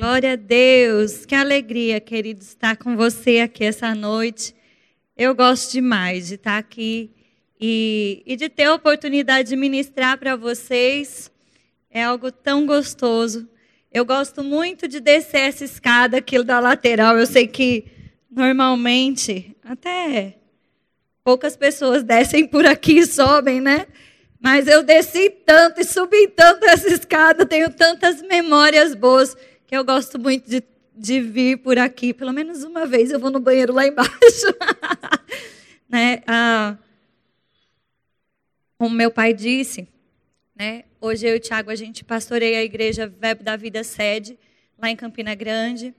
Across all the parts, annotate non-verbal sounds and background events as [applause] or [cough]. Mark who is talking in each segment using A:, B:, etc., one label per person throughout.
A: Glória a Deus. Que alegria, querido, estar com você aqui essa noite. Eu gosto demais de estar aqui e, e de ter a oportunidade de ministrar para vocês. É algo tão gostoso. Eu gosto muito de descer essa escada aqui da lateral. Eu sei que normalmente até poucas pessoas descem por aqui e sobem, né? Mas eu desci tanto e subi tanto essa escada, tenho tantas memórias boas que eu gosto muito de, de vir por aqui. Pelo menos uma vez eu vou no banheiro lá embaixo. [laughs] né? Ah, como meu pai disse, né? hoje eu e o Tiago, a gente pastoreia a igreja Verbo da Vida Sede, lá em Campina Grande.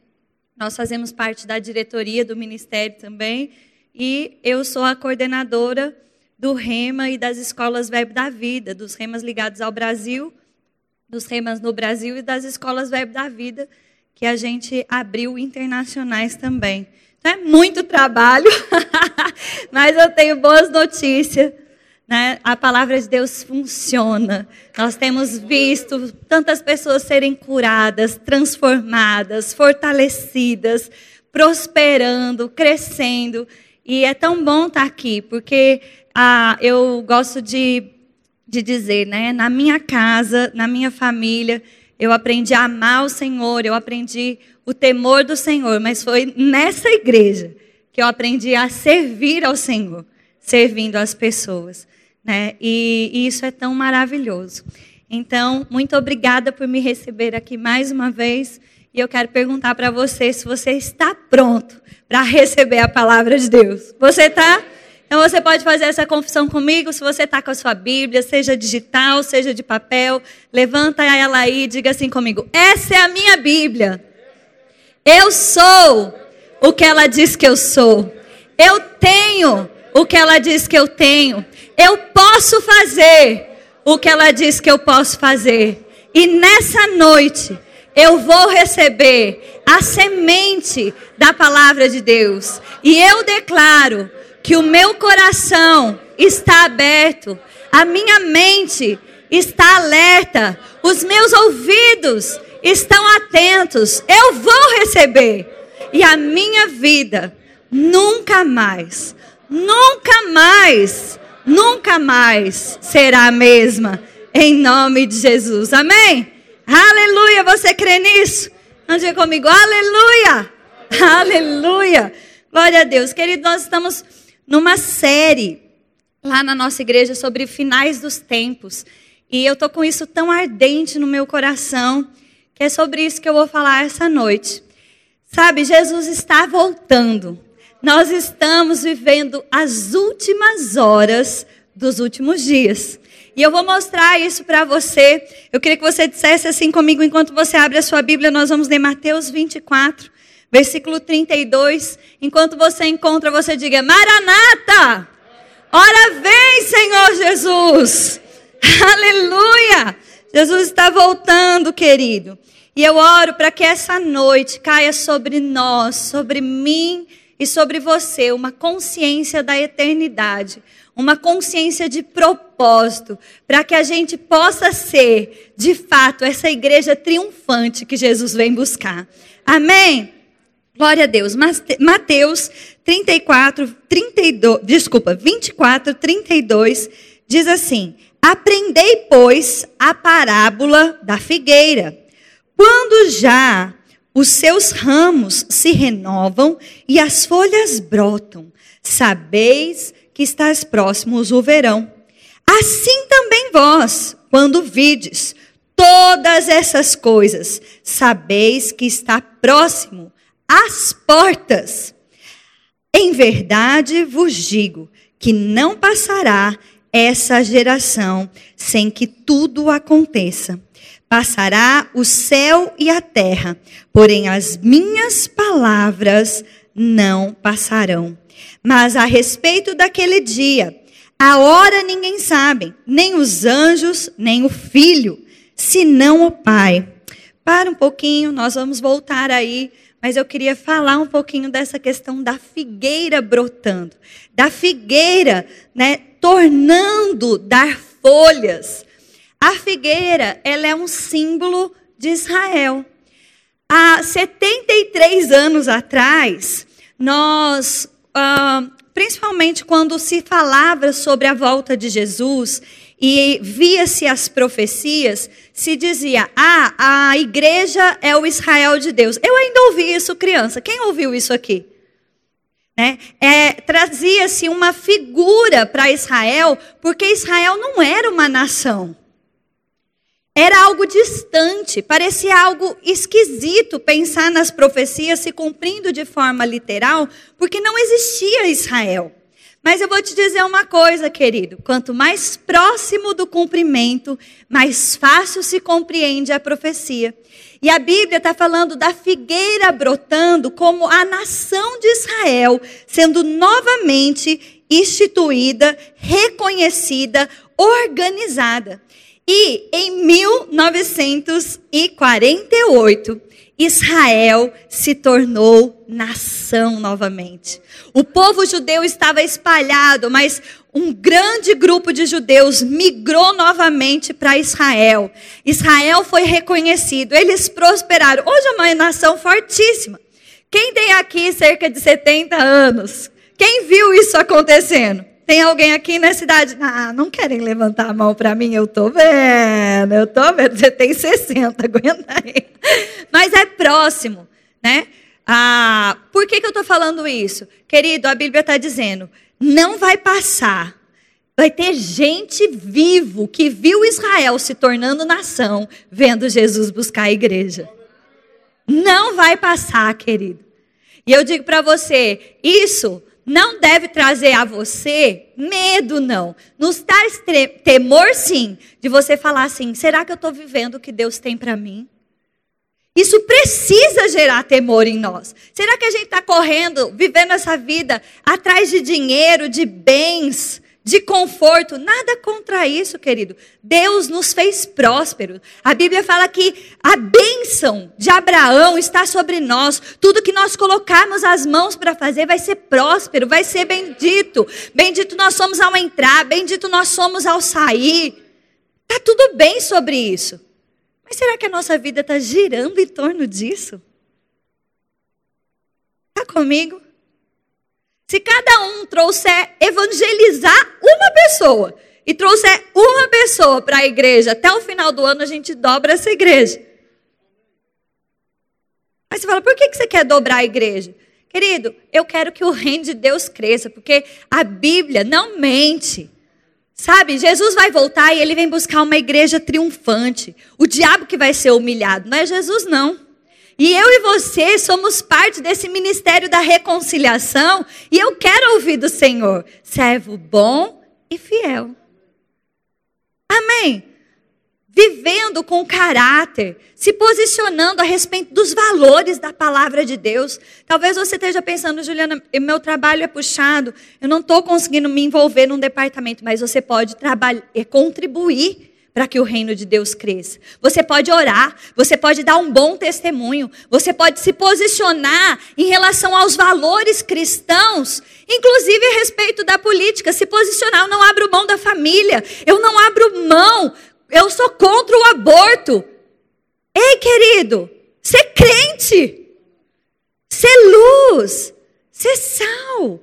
A: Nós fazemos parte da diretoria do ministério também. E eu sou a coordenadora do REMA e das escolas Verbo da Vida, dos REMAs ligados ao Brasil, dos REMAs no Brasil e das escolas Verbo da Vida, que a gente abriu internacionais também. Então é muito trabalho, [laughs] mas eu tenho boas notícias. Né? A palavra de Deus funciona. Nós temos visto tantas pessoas serem curadas, transformadas, fortalecidas, prosperando, crescendo. E é tão bom estar aqui, porque ah, eu gosto de, de dizer, né? Na minha casa, na minha família, eu aprendi a amar o Senhor, eu aprendi o temor do Senhor, mas foi nessa igreja que eu aprendi a servir ao Senhor, servindo as pessoas, né? E, e isso é tão maravilhoso. Então, muito obrigada por me receber aqui mais uma vez. E eu quero perguntar para você se você está pronto para receber a palavra de Deus. Você está? Então você pode fazer essa confissão comigo, se você está com a sua Bíblia, seja digital, seja de papel, levanta ela aí e diga assim comigo: essa é a minha Bíblia. Eu sou o que ela diz que eu sou. Eu tenho o que ela diz que eu tenho. Eu posso fazer o que ela diz que eu posso fazer. E nessa noite eu vou receber a semente da palavra de Deus. E eu declaro que o meu coração está aberto, a minha mente está alerta, os meus ouvidos estão atentos. Eu vou receber. E a minha vida nunca mais, nunca mais, nunca mais será a mesma. Em nome de Jesus. Amém? Aleluia. Você crê nisso? Ande comigo. Aleluia. Aleluia. Glória a Deus. Querido, nós estamos numa série lá na nossa igreja sobre finais dos tempos. E eu tô com isso tão ardente no meu coração, que é sobre isso que eu vou falar essa noite. Sabe, Jesus está voltando. Nós estamos vivendo as últimas horas dos últimos dias. E eu vou mostrar isso para você. Eu queria que você dissesse assim comigo enquanto você abre a sua Bíblia. Nós vamos ler Mateus 24, versículo 32. Enquanto você encontra, você diga: Maranata! Ora vem, Senhor Jesus! [laughs] Aleluia! Jesus está voltando, querido. E eu oro para que essa noite caia sobre nós, sobre mim e sobre você, uma consciência da eternidade, uma consciência de propósito, para que a gente possa ser, de fato, essa igreja triunfante que Jesus vem buscar. Amém? Glória a Deus. Mateus 34, 32, desculpa, 24, 32 diz assim: Aprendei, pois, a parábola da figueira. Quando já os seus ramos se renovam e as folhas brotam, sabeis que estás próximos o verão. Assim também vós, quando vides todas essas coisas, sabeis que está próximo às portas. Em verdade vos digo que não passará essa geração sem que tudo aconteça. Passará o céu e a terra, porém as minhas palavras não passarão. Mas a respeito daquele dia, a hora ninguém sabe, nem os anjos, nem o filho, senão o Pai. Para um pouquinho, nós vamos voltar aí mas eu queria falar um pouquinho dessa questão da figueira brotando, da figueira, né, tornando dar folhas. A figueira, ela é um símbolo de Israel. há 73 anos atrás, nós, ah, principalmente quando se falava sobre a volta de Jesus e via-se as profecias, se dizia: ah, a igreja é o Israel de Deus. Eu ainda ouvi isso criança. Quem ouviu isso aqui? Né? É, Trazia-se uma figura para Israel, porque Israel não era uma nação. Era algo distante, parecia algo esquisito pensar nas profecias se cumprindo de forma literal, porque não existia Israel. Mas eu vou te dizer uma coisa, querido: quanto mais próximo do cumprimento, mais fácil se compreende a profecia. E a Bíblia está falando da figueira brotando como a nação de Israel sendo novamente instituída, reconhecida, organizada. E em 1948, Israel se tornou nação novamente. O povo judeu estava espalhado, mas um grande grupo de judeus migrou novamente para Israel. Israel foi reconhecido, eles prosperaram. Hoje é uma nação fortíssima. Quem tem aqui cerca de 70 anos? Quem viu isso acontecendo? Tem alguém aqui na cidade? Ah, não querem levantar a mão para mim? Eu tô vendo, eu tô vendo. Você tem 60, [laughs] aguenta aí. Mas é próximo, né? Ah, por que, que eu estou falando isso? Querido, a Bíblia está dizendo: não vai passar. Vai ter gente vivo que viu Israel se tornando nação, vendo Jesus buscar a igreja. Não vai passar, querido. E eu digo para você, isso não deve trazer a você medo, não. Nos traz temor, sim, de você falar assim: será que eu estou vivendo o que Deus tem para mim? Isso precisa gerar temor em nós. Será que a gente está correndo, vivendo essa vida atrás de dinheiro, de bens, de conforto? Nada contra isso, querido. Deus nos fez prósperos. A Bíblia fala que a bênção de Abraão está sobre nós. Tudo que nós colocarmos as mãos para fazer vai ser próspero, vai ser bendito. Bendito nós somos ao entrar, bendito nós somos ao sair. Está tudo bem sobre isso. Mas será que a nossa vida está girando em torno disso? Está comigo? Se cada um trouxer evangelizar uma pessoa e trouxer uma pessoa para a igreja, até o final do ano a gente dobra essa igreja. Aí você fala, por que você quer dobrar a igreja? Querido, eu quero que o reino de Deus cresça, porque a Bíblia não mente. Sabe, Jesus vai voltar e ele vem buscar uma igreja triunfante. O diabo que vai ser humilhado, não é Jesus, não. E eu e você somos parte desse ministério da reconciliação. E eu quero ouvir do Senhor: servo bom e fiel. Amém vivendo com caráter, se posicionando a respeito dos valores da palavra de Deus. Talvez você esteja pensando, Juliana, meu trabalho é puxado, eu não estou conseguindo me envolver num departamento, mas você pode trabalhar, é, contribuir para que o reino de Deus cresça. Você pode orar, você pode dar um bom testemunho, você pode se posicionar em relação aos valores cristãos, inclusive a respeito da política, se posicionar. Eu não abro mão da família, eu não abro mão eu sou contra o aborto. Ei, querido, ser crente, ser luz, ser sal.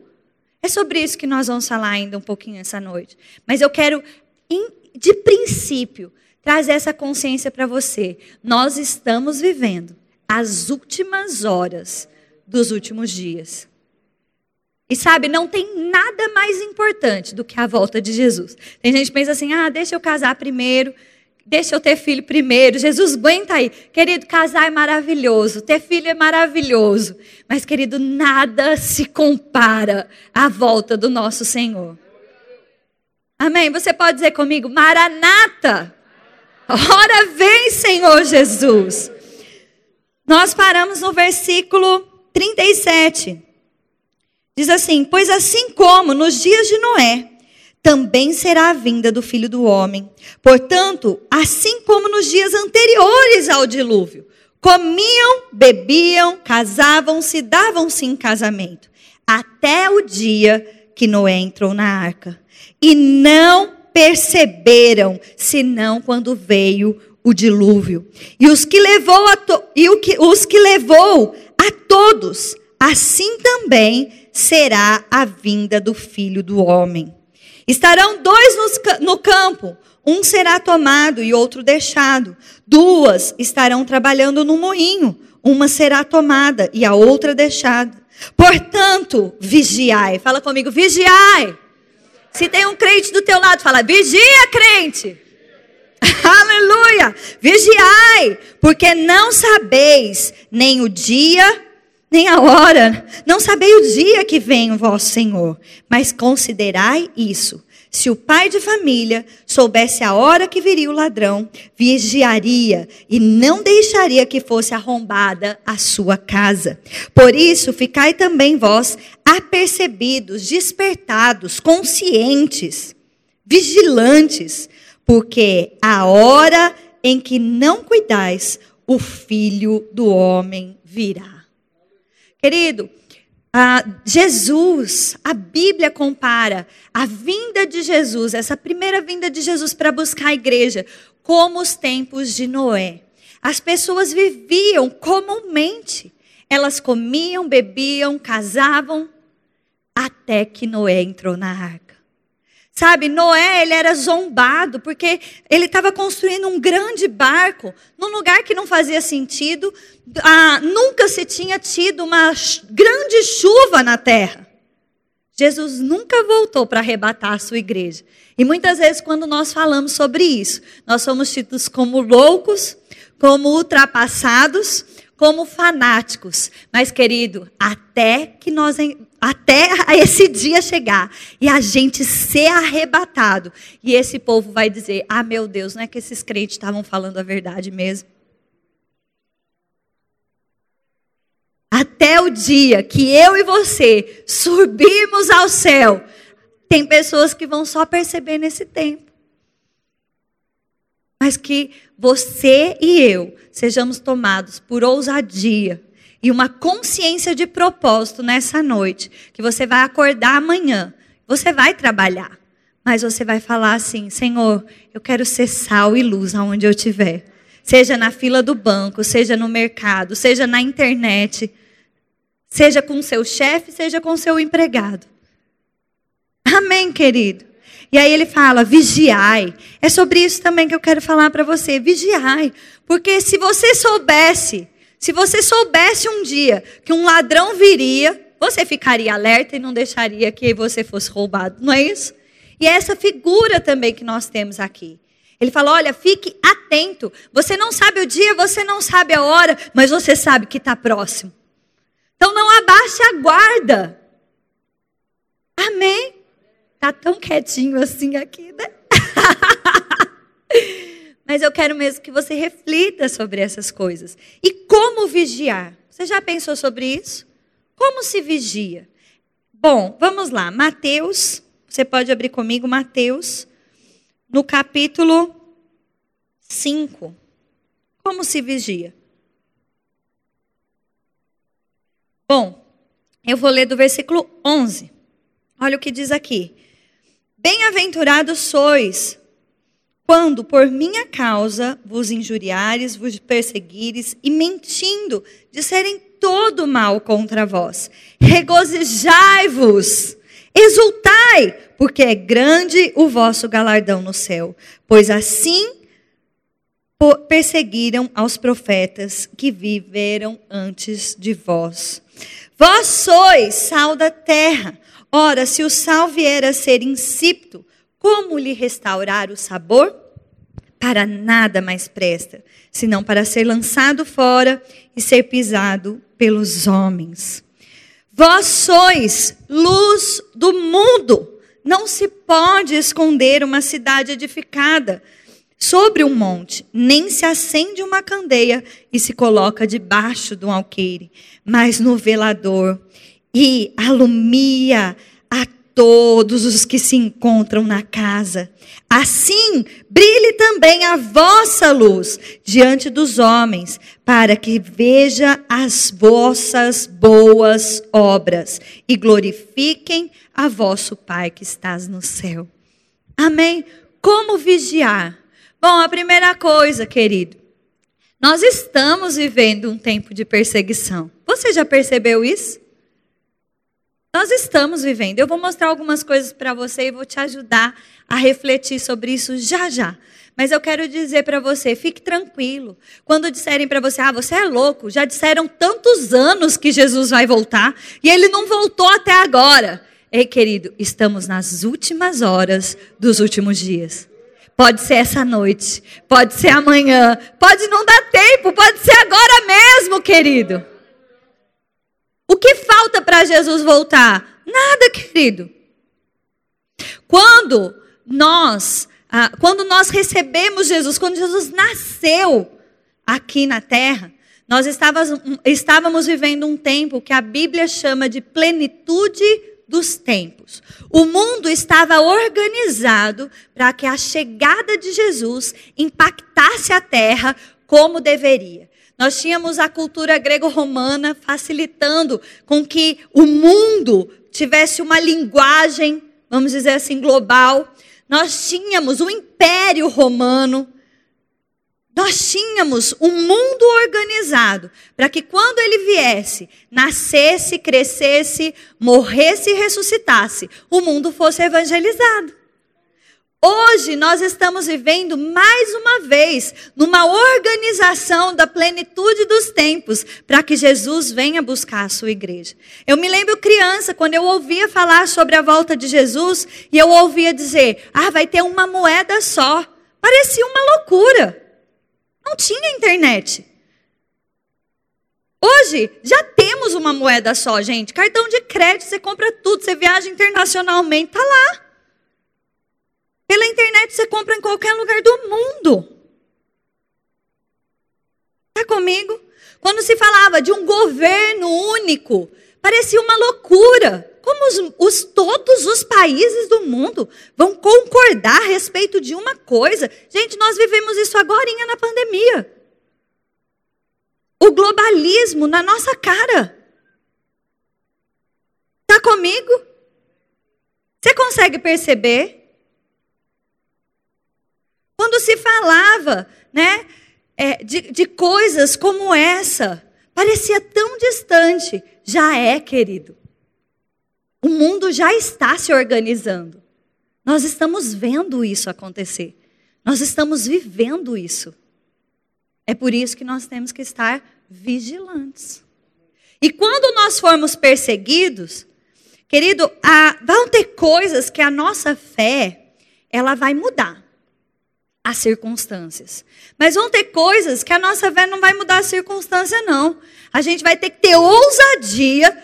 A: É sobre isso que nós vamos falar ainda um pouquinho essa noite. Mas eu quero, de princípio, trazer essa consciência para você. Nós estamos vivendo as últimas horas dos últimos dias. E sabe, não tem nada mais importante do que a volta de Jesus. Tem gente que pensa assim: ah, deixa eu casar primeiro, deixa eu ter filho primeiro. Jesus, aguenta aí. Querido, casar é maravilhoso, ter filho é maravilhoso. Mas, querido, nada se compara à volta do nosso Senhor. Amém? Você pode dizer comigo: Maranata. Ora vem, Senhor Jesus. Nós paramos no versículo 37. Diz assim: Pois assim como nos dias de Noé, também será a vinda do filho do homem. Portanto, assim como nos dias anteriores ao dilúvio, comiam, bebiam, casavam-se, davam-se em casamento, até o dia que Noé entrou na arca. E não perceberam, senão quando veio o dilúvio. E os que levou a to, e o que, os que levou a todos, assim também será a vinda do Filho do homem. Estarão dois nos, no campo, um será tomado e outro deixado. Duas estarão trabalhando no moinho, uma será tomada e a outra deixada. Portanto, vigiai. Fala comigo, vigiai. Se tem um crente do teu lado, fala, vigia, crente. [laughs] Aleluia! Vigiai, porque não sabeis nem o dia, nem a hora, não sabeis o dia que vem o vosso Senhor, mas considerai isso se o pai de família soubesse a hora que viria o ladrão, vigiaria e não deixaria que fosse arrombada a sua casa. Por isso, ficai também vós apercebidos, despertados, conscientes, vigilantes, porque a hora em que não cuidais, o filho do homem virá. Querido, ah, Jesus, a Bíblia compara a vinda de Jesus, essa primeira vinda de Jesus para buscar a igreja, como os tempos de Noé. As pessoas viviam comumente. Elas comiam, bebiam, casavam, até que Noé entrou na arca. Sabe, Noé, ele era zombado porque ele estava construindo um grande barco num lugar que não fazia sentido. Ah, nunca se tinha tido uma grande chuva na terra. Jesus nunca voltou para arrebatar a sua igreja. E muitas vezes, quando nós falamos sobre isso, nós somos tidos como loucos, como ultrapassados, como fanáticos. Mas, querido, até que nós até esse dia chegar e a gente ser arrebatado, e esse povo vai dizer: "Ah, meu Deus, não é que esses crentes estavam falando a verdade mesmo?" Até o dia que eu e você subirmos ao céu, tem pessoas que vão só perceber nesse tempo. Mas que você e eu sejamos tomados por ousadia e uma consciência de propósito nessa noite, que você vai acordar amanhã, você vai trabalhar, mas você vai falar assim: Senhor, eu quero ser sal e luz aonde eu estiver. Seja na fila do banco, seja no mercado, seja na internet, seja com seu chefe, seja com seu empregado. Amém, querido? E aí ele fala: vigiai. É sobre isso também que eu quero falar para você. Vigiai. Porque se você soubesse, se você soubesse um dia que um ladrão viria, você ficaria alerta e não deixaria que você fosse roubado. Não é isso? E é essa figura também que nós temos aqui. Ele fala: olha, fique atento. Você não sabe o dia, você não sabe a hora, mas você sabe que está próximo. Então não abaixe a guarda. Amém? Tá tão quietinho assim aqui, né? [laughs] Mas eu quero mesmo que você reflita sobre essas coisas. E como vigiar? Você já pensou sobre isso? Como se vigia? Bom, vamos lá. Mateus, você pode abrir comigo Mateus, no capítulo 5. Como se vigia? Bom, eu vou ler do versículo 11. Olha o que diz aqui. Bem-aventurados sois quando por minha causa vos injuriares, vos perseguires e mentindo disserem todo mal contra vós. Regozijai-vos, exultai, porque é grande o vosso galardão no céu, pois assim perseguiram aos profetas que viveram antes de vós. Vós sois sal da terra. Ora, se o sal vier a ser insípido, como lhe restaurar o sabor? Para nada mais presta, senão para ser lançado fora e ser pisado pelos homens. Vós sois luz do mundo. Não se pode esconder uma cidade edificada sobre um monte, nem se acende uma candeia e se coloca debaixo de um alqueire, mas no velador e alumia a todos os que se encontram na casa. Assim, brilhe também a vossa luz diante dos homens, para que veja as vossas boas obras e glorifiquem a vosso Pai que estás no céu. Amém? Como vigiar? Bom, a primeira coisa, querido, nós estamos vivendo um tempo de perseguição. Você já percebeu isso? Nós estamos vivendo. Eu vou mostrar algumas coisas para você e vou te ajudar a refletir sobre isso já já. Mas eu quero dizer para você, fique tranquilo. Quando disserem para você, ah, você é louco, já disseram tantos anos que Jesus vai voltar e ele não voltou até agora. Ei, querido, estamos nas últimas horas dos últimos dias. Pode ser essa noite, pode ser amanhã, pode não dar tempo, pode ser agora mesmo, querido. O que falta para Jesus voltar? Nada, querido. Quando nós, ah, quando nós recebemos Jesus, quando Jesus nasceu aqui na terra, nós estávamos, estávamos vivendo um tempo que a Bíblia chama de plenitude dos tempos. O mundo estava organizado para que a chegada de Jesus impactasse a terra como deveria. Nós tínhamos a cultura grego-romana facilitando com que o mundo tivesse uma linguagem, vamos dizer assim, global. Nós tínhamos o Império Romano nós tínhamos um mundo organizado para que quando ele viesse, nascesse, crescesse, morresse e ressuscitasse, o mundo fosse evangelizado. Hoje nós estamos vivendo mais uma vez numa organização da plenitude dos tempos para que Jesus venha buscar a sua igreja. Eu me lembro criança quando eu ouvia falar sobre a volta de Jesus e eu ouvia dizer: "Ah, vai ter uma moeda só". Parecia uma loucura. Não tinha internet. Hoje já temos uma moeda só, gente. Cartão de crédito, você compra tudo, você viaja internacionalmente, tá lá. Pela internet você compra em qualquer lugar do mundo. Está comigo? Quando se falava de um governo único, parecia uma loucura. Como os, os, todos os países do mundo vão concordar a respeito de uma coisa? Gente, nós vivemos isso agora na pandemia. O globalismo na nossa cara. Está comigo? Você consegue perceber? Quando se falava né, é, de, de coisas como essa, parecia tão distante. Já é, querido. O mundo já está se organizando. Nós estamos vendo isso acontecer. Nós estamos vivendo isso. É por isso que nós temos que estar vigilantes. E quando nós formos perseguidos, querido, vão ter coisas que a nossa fé ela vai mudar as circunstâncias. Mas vão ter coisas que a nossa fé não vai mudar a circunstância, não. A gente vai ter que ter ousadia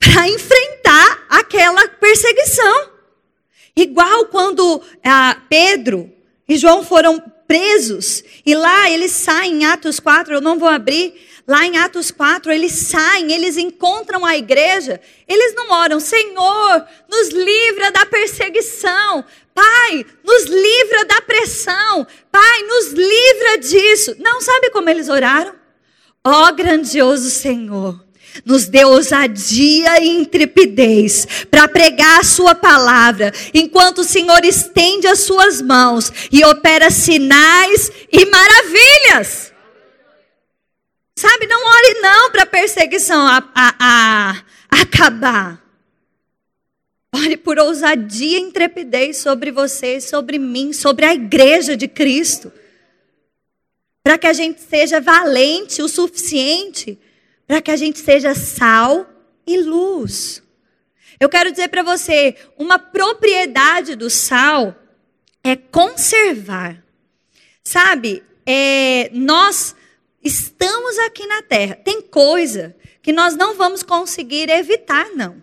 A: para enfrentar aquela perseguição. Igual quando ah, Pedro e João foram presos, e lá eles saem em Atos 4, eu não vou abrir, lá em Atos 4, eles saem, eles encontram a igreja, eles não oram, Senhor, nos livra da perseguição, Pai, nos livra da pressão, Pai, nos livra disso. Não sabe como eles oraram? Ó oh, grandioso Senhor, nos dê ousadia e intrepidez para pregar a Sua palavra, enquanto o Senhor estende as Suas mãos e opera sinais e maravilhas. Sabe, não ore não para a perseguição a, acabar. Ore por ousadia e intrepidez sobre você, sobre mim, sobre a igreja de Cristo. Para que a gente seja valente o suficiente para que a gente seja sal e luz. Eu quero dizer para você, uma propriedade do sal é conservar. Sabe, é, nós estamos aqui na terra. Tem coisa que nós não vamos conseguir evitar, não.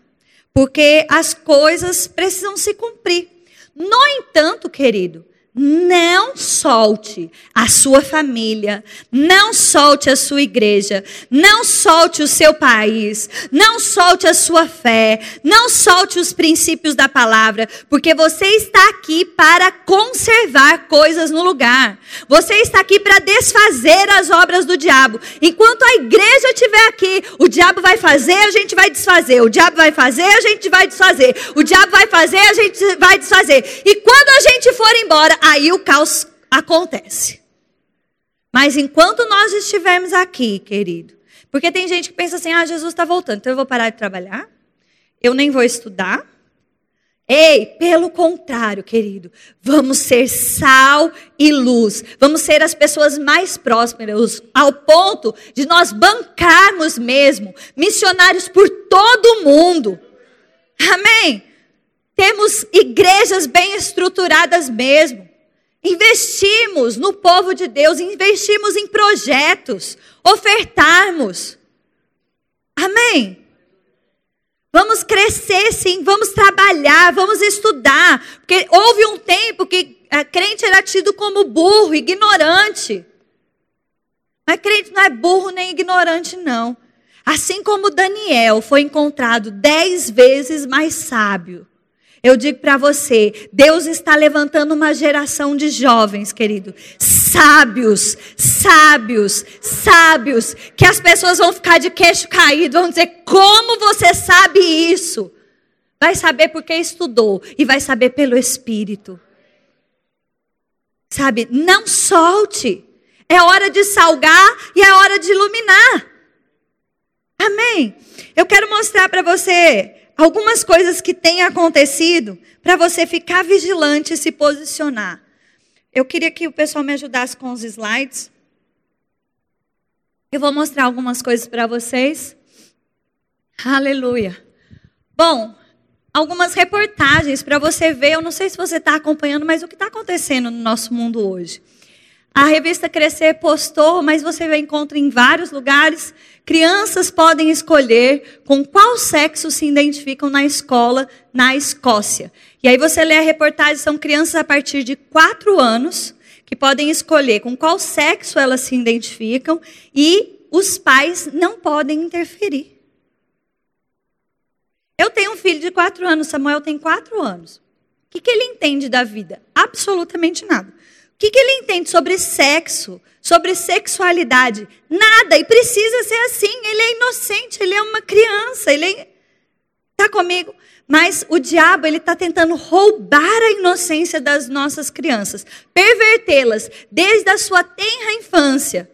A: Porque as coisas precisam se cumprir. No entanto, querido, não solte a sua família, não solte a sua igreja, não solte o seu país, não solte a sua fé, não solte os princípios da palavra, porque você está aqui para conservar coisas no lugar. Você está aqui para desfazer as obras do diabo. Enquanto a igreja estiver aqui, o diabo vai fazer, a gente vai desfazer. O diabo vai fazer, a gente vai desfazer. O diabo vai fazer, a gente vai desfazer. E quando a gente for embora, aí o caos acontece. Mas enquanto nós estivermos aqui, querido, porque tem gente que pensa assim: ah, Jesus está voltando, então eu vou parar de trabalhar, eu nem vou estudar. Ei, pelo contrário, querido, vamos ser sal e luz, vamos ser as pessoas mais prósperas, ao ponto de nós bancarmos mesmo missionários por todo o mundo. Amém? Temos igrejas bem estruturadas mesmo. Investimos no povo de Deus, investimos em projetos, ofertarmos. Amém? Vamos crescer sim, vamos trabalhar, vamos estudar. Porque houve um tempo que a crente era tido como burro, ignorante. Mas crente não é burro nem ignorante, não. Assim como Daniel foi encontrado dez vezes mais sábio eu digo para você, Deus está levantando uma geração de jovens, querido, sábios, sábios, sábios, que as pessoas vão ficar de queixo caído, vão dizer: como você sabe isso? Vai saber porque estudou e vai saber pelo Espírito. Sabe, não solte. É hora de salgar e é hora de iluminar. Amém? Eu quero mostrar para você algumas coisas que têm acontecido para você ficar vigilante e se posicionar. Eu queria que o pessoal me ajudasse com os slides. Eu vou mostrar algumas coisas para vocês. Aleluia. Bom, algumas reportagens para você ver. Eu não sei se você está acompanhando, mas o que está acontecendo no nosso mundo hoje. A revista Crescer postou, mas você encontra em vários lugares. Crianças podem escolher com qual sexo se identificam na escola na Escócia. E aí você lê a reportagem, são crianças a partir de 4 anos que podem escolher com qual sexo elas se identificam e os pais não podem interferir. Eu tenho um filho de 4 anos, Samuel tem 4 anos. O que, que ele entende da vida? Absolutamente nada. O que, que ele entende sobre sexo, sobre sexualidade? Nada, e precisa ser assim. Ele é inocente, ele é uma criança, ele está é... Tá comigo? Mas o diabo, ele está tentando roubar a inocência das nossas crianças, pervertê-las desde a sua tenra infância,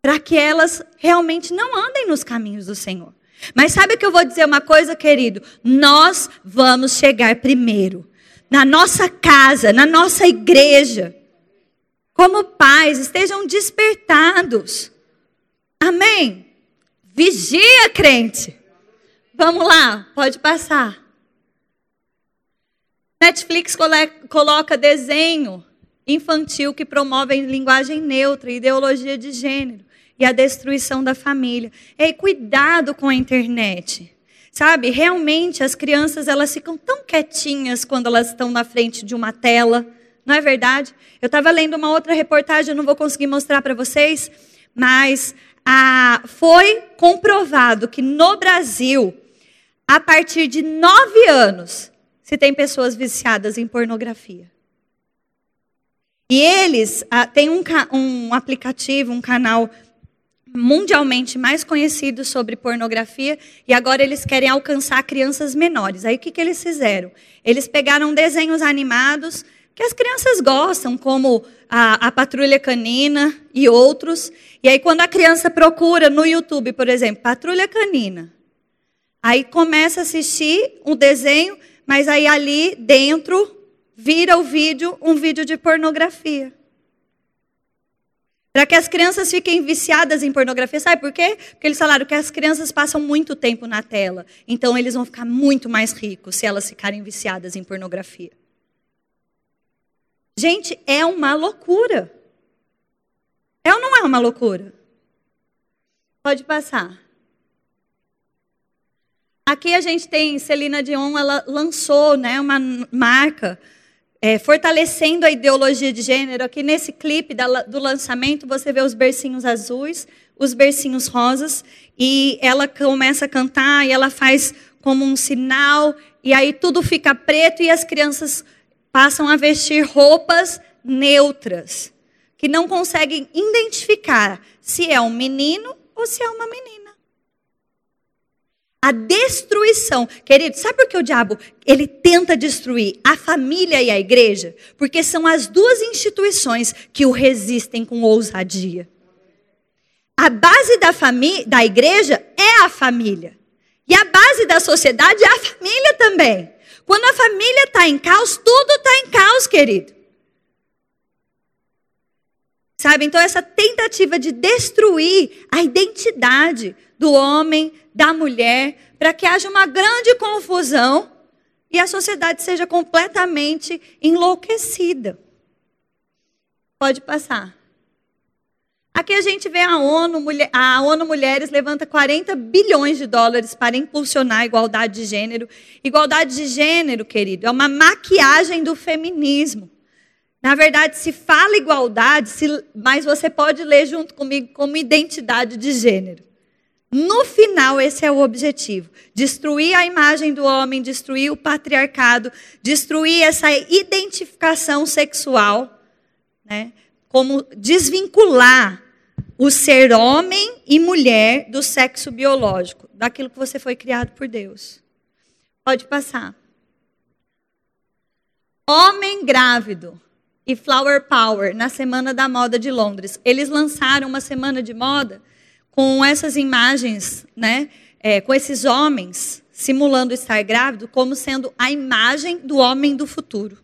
A: para que elas realmente não andem nos caminhos do Senhor. Mas sabe que eu vou dizer uma coisa, querido? Nós vamos chegar primeiro na nossa casa, na nossa igreja. Como pais, estejam despertados. Amém? Vigia, crente. Vamos lá, pode passar. Netflix coloca desenho infantil que promove linguagem neutra, ideologia de gênero e a destruição da família. Ei, cuidado com a internet. Sabe, realmente as crianças elas ficam tão quietinhas quando elas estão na frente de uma tela, não é verdade? Eu estava lendo uma outra reportagem, eu não vou conseguir mostrar para vocês, mas ah, foi comprovado que no Brasil, a partir de nove anos, se tem pessoas viciadas em pornografia. E eles ah, têm um, um aplicativo, um canal mundialmente mais conhecido sobre pornografia e agora eles querem alcançar crianças menores. Aí o que, que eles fizeram? Eles pegaram desenhos animados que as crianças gostam, como a, a Patrulha Canina e outros. E aí, quando a criança procura no YouTube, por exemplo, Patrulha Canina, aí começa a assistir um desenho, mas aí ali dentro vira o vídeo um vídeo de pornografia. Para que as crianças fiquem viciadas em pornografia. Sabe por quê? Porque eles falaram que as crianças passam muito tempo na tela. Então eles vão ficar muito mais ricos se elas ficarem viciadas em pornografia. Gente, é uma loucura. É ou não é uma loucura? Pode passar. Aqui a gente tem Celina Dion, ela lançou né, uma marca é, fortalecendo a ideologia de gênero. Aqui nesse clipe da, do lançamento, você vê os bercinhos azuis, os bercinhos rosas, e ela começa a cantar e ela faz como um sinal, e aí tudo fica preto e as crianças passam a vestir roupas neutras, que não conseguem identificar se é um menino ou se é uma menina. A destruição. Querido, sabe por que o diabo ele tenta destruir a família e a igreja? Porque são as duas instituições que o resistem com ousadia. A base da, da igreja é a família. E a base da sociedade é a família também. Quando a família está em caos, tudo está em caos, querido. Sabe? Então, essa tentativa de destruir a identidade do homem, da mulher, para que haja uma grande confusão e a sociedade seja completamente enlouquecida. Pode passar. Aqui a gente vê a ONU, a ONU Mulheres levanta 40 bilhões de dólares para impulsionar a igualdade de gênero. Igualdade de gênero, querido, é uma maquiagem do feminismo. Na verdade, se fala igualdade, mas você pode ler junto comigo como identidade de gênero. No final, esse é o objetivo: destruir a imagem do homem, destruir o patriarcado, destruir essa identificação sexual, né? como desvincular o ser homem e mulher do sexo biológico, daquilo que você foi criado por Deus. Pode passar. Homem grávido e Flower Power na Semana da Moda de Londres. Eles lançaram uma semana de moda com essas imagens, né? É, com esses homens simulando estar grávido como sendo a imagem do homem do futuro.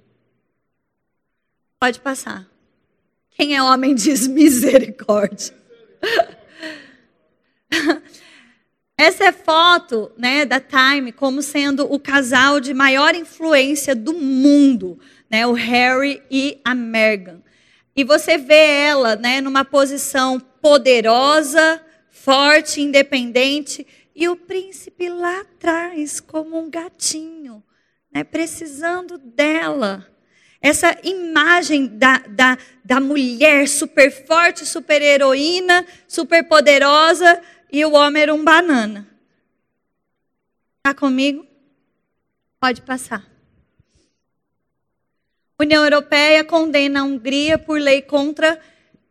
A: Pode passar. Quem é homem diz misericórdia. [laughs] Essa é foto né, da Time como sendo o casal de maior influência do mundo, né, o Harry e a Meghan. E você vê ela né, numa posição poderosa, forte, independente, e o príncipe lá atrás, como um gatinho, né, precisando dela. Essa imagem da, da, da mulher super forte, super heroína, super poderosa, e o homem era um banana. Está comigo? Pode passar. União Europeia condena a Hungria por lei contra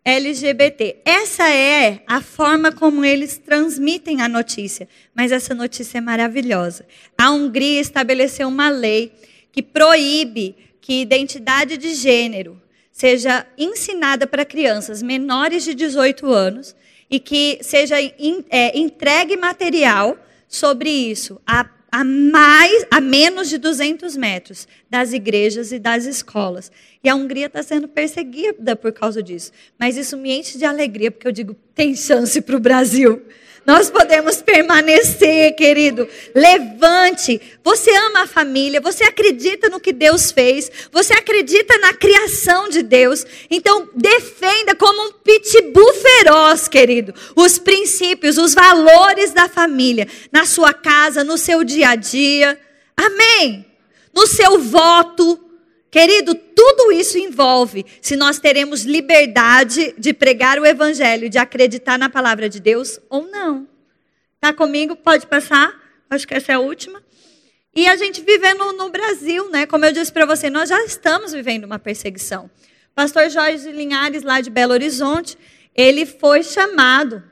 A: LGBT. Essa é a forma como eles transmitem a notícia. Mas essa notícia é maravilhosa. A Hungria estabeleceu uma lei que proíbe que identidade de gênero seja ensinada para crianças menores de 18 anos e que seja é, entregue material sobre isso a, a, mais, a menos de 200 metros das igrejas e das escolas. E a Hungria está sendo perseguida por causa disso. Mas isso me enche de alegria, porque eu digo, tem chance para o Brasil. Nós podemos permanecer, querido. Levante. Você ama a família, você acredita no que Deus fez, você acredita na criação de Deus. Então, defenda como um pitbull feroz, querido, os princípios, os valores da família, na sua casa, no seu dia a dia. Amém. No seu voto, Querido, tudo isso envolve se nós teremos liberdade de pregar o evangelho, de acreditar na palavra de Deus ou não. Tá comigo? Pode passar? Acho que essa é a última. E a gente vivendo no Brasil, né? Como eu disse para você, nós já estamos vivendo uma perseguição. Pastor Jorge Linhares, lá de Belo Horizonte, ele foi chamado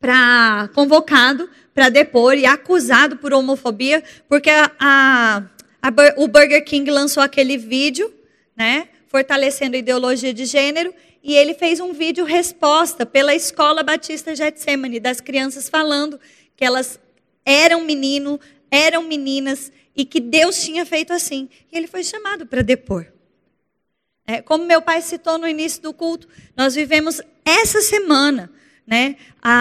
A: para convocado para depor e acusado por homofobia, porque a, a o Burger King lançou aquele vídeo, né, fortalecendo a ideologia de gênero, e ele fez um vídeo resposta pela Escola Batista Getsemane, das crianças falando que elas eram menino, eram meninas, e que Deus tinha feito assim. E ele foi chamado para depor. É, como meu pai citou no início do culto, nós vivemos essa semana né?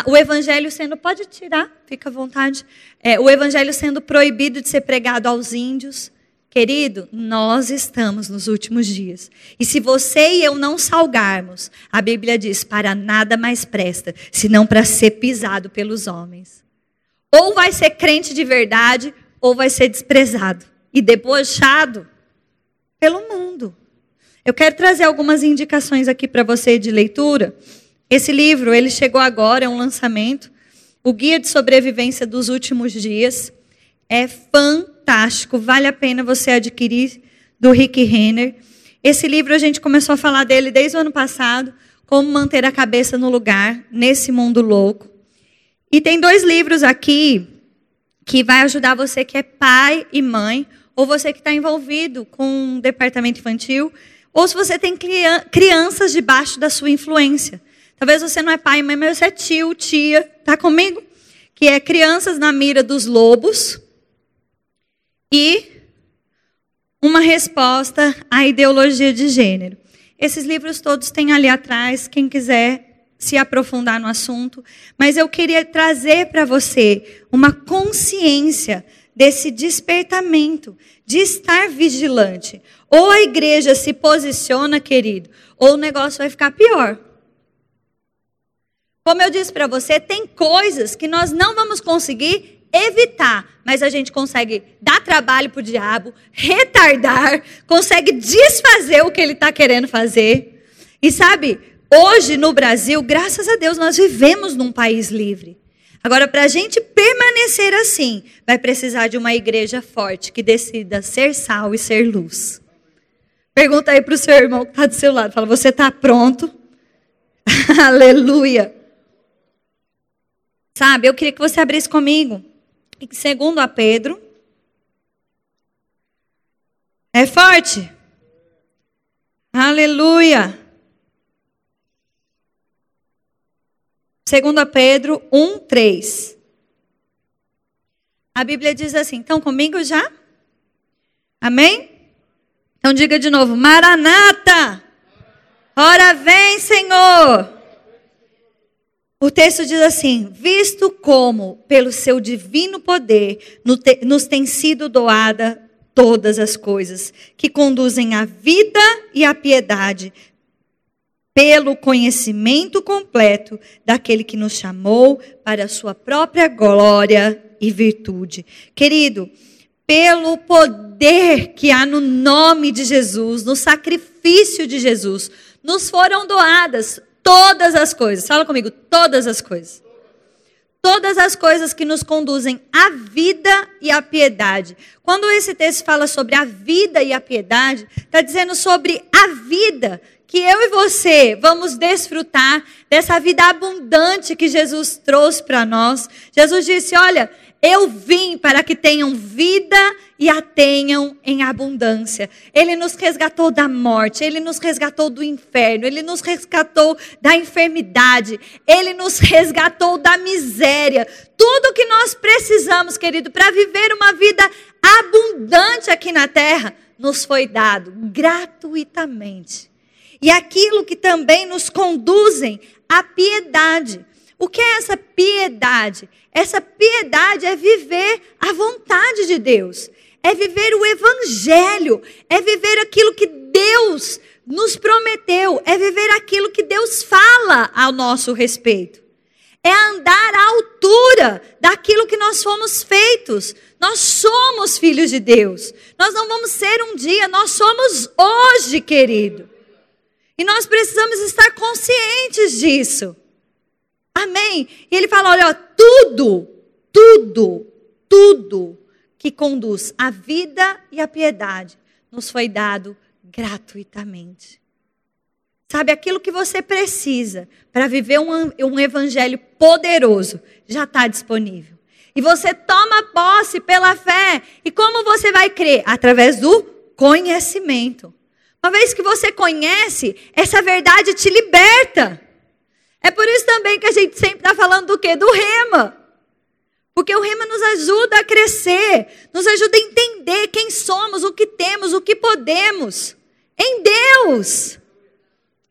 A: o evangelho sendo, pode tirar, fica à vontade. É, o evangelho sendo proibido de ser pregado aos índios. Querido, nós estamos nos últimos dias. E se você e eu não salgarmos, a Bíblia diz: para nada mais presta, senão para ser pisado pelos homens. Ou vai ser crente de verdade, ou vai ser desprezado e debochado pelo mundo. Eu quero trazer algumas indicações aqui para você de leitura. Esse livro, ele chegou agora, é um lançamento. O Guia de Sobrevivência dos Últimos Dias. É fantástico, vale a pena você adquirir, do Rick Renner. Esse livro a gente começou a falar dele desde o ano passado, Como Manter a Cabeça no Lugar, nesse mundo louco. E tem dois livros aqui que vai ajudar você que é pai e mãe, ou você que está envolvido com um departamento infantil, ou se você tem crianças debaixo da sua influência. Talvez você não é pai e mãe, mas você é tio, tia, tá comigo? Que é crianças na mira dos lobos e uma resposta à ideologia de gênero. Esses livros todos têm ali atrás, quem quiser se aprofundar no assunto, mas eu queria trazer para você uma consciência desse despertamento, de estar vigilante. Ou a igreja se posiciona, querido, ou o negócio vai ficar pior. Como eu disse para você, tem coisas que nós não vamos conseguir evitar, mas a gente consegue dar trabalho para o diabo, retardar, consegue desfazer o que ele está querendo fazer. E sabe, Hoje no Brasil, graças a Deus, nós vivemos num país livre. Agora, para a gente permanecer assim, vai precisar de uma igreja forte que decida ser sal e ser luz. Pergunta aí para o seu irmão que está do seu lado. Fala, você está pronto? [laughs] Aleluia. Sabe, eu queria que você abrisse comigo. Segundo a Pedro. É forte? Aleluia. 2 Pedro 1, 3. A Bíblia diz assim: estão comigo já? Amém? Então diga de novo: Maranata! Ora vem, Senhor! O texto diz assim: visto como, pelo seu divino poder, nos tem sido doada todas as coisas que conduzem à vida e à piedade, pelo conhecimento completo daquele que nos chamou para a sua própria glória e virtude. Querido, pelo poder que há no nome de Jesus, no sacrifício de Jesus, nos foram doadas todas as coisas. Fala comigo, todas as coisas. Todas as coisas que nos conduzem à vida e à piedade. Quando esse texto fala sobre a vida e a piedade, está dizendo sobre a vida que eu e você vamos desfrutar dessa vida abundante que Jesus trouxe para nós. Jesus disse: Olha, eu vim para que tenham vida e a tenham em abundância. Ele nos resgatou da morte, ele nos resgatou do inferno, ele nos resgatou da enfermidade, ele nos resgatou da miséria. Tudo que nós precisamos, querido, para viver uma vida abundante aqui na terra, nos foi dado gratuitamente e aquilo que também nos conduzem à piedade. O que é essa piedade? Essa piedade é viver a vontade de Deus, é viver o evangelho, é viver aquilo que Deus nos prometeu, é viver aquilo que Deus fala ao nosso respeito. É andar à altura daquilo que nós fomos feitos. Nós somos filhos de Deus. Nós não vamos ser um dia, nós somos hoje, querido. E nós precisamos estar conscientes disso. Amém? E ele fala: olha, tudo, tudo, tudo que conduz à vida e à piedade nos foi dado gratuitamente. Sabe, aquilo que você precisa para viver um, um evangelho poderoso já está disponível. E você toma posse pela fé. E como você vai crer? Através do conhecimento. Uma vez que você conhece, essa verdade te liberta. É por isso também que a gente sempre está falando do quê? Do rema. Porque o rema nos ajuda a crescer, nos ajuda a entender quem somos, o que temos, o que podemos. Em Deus.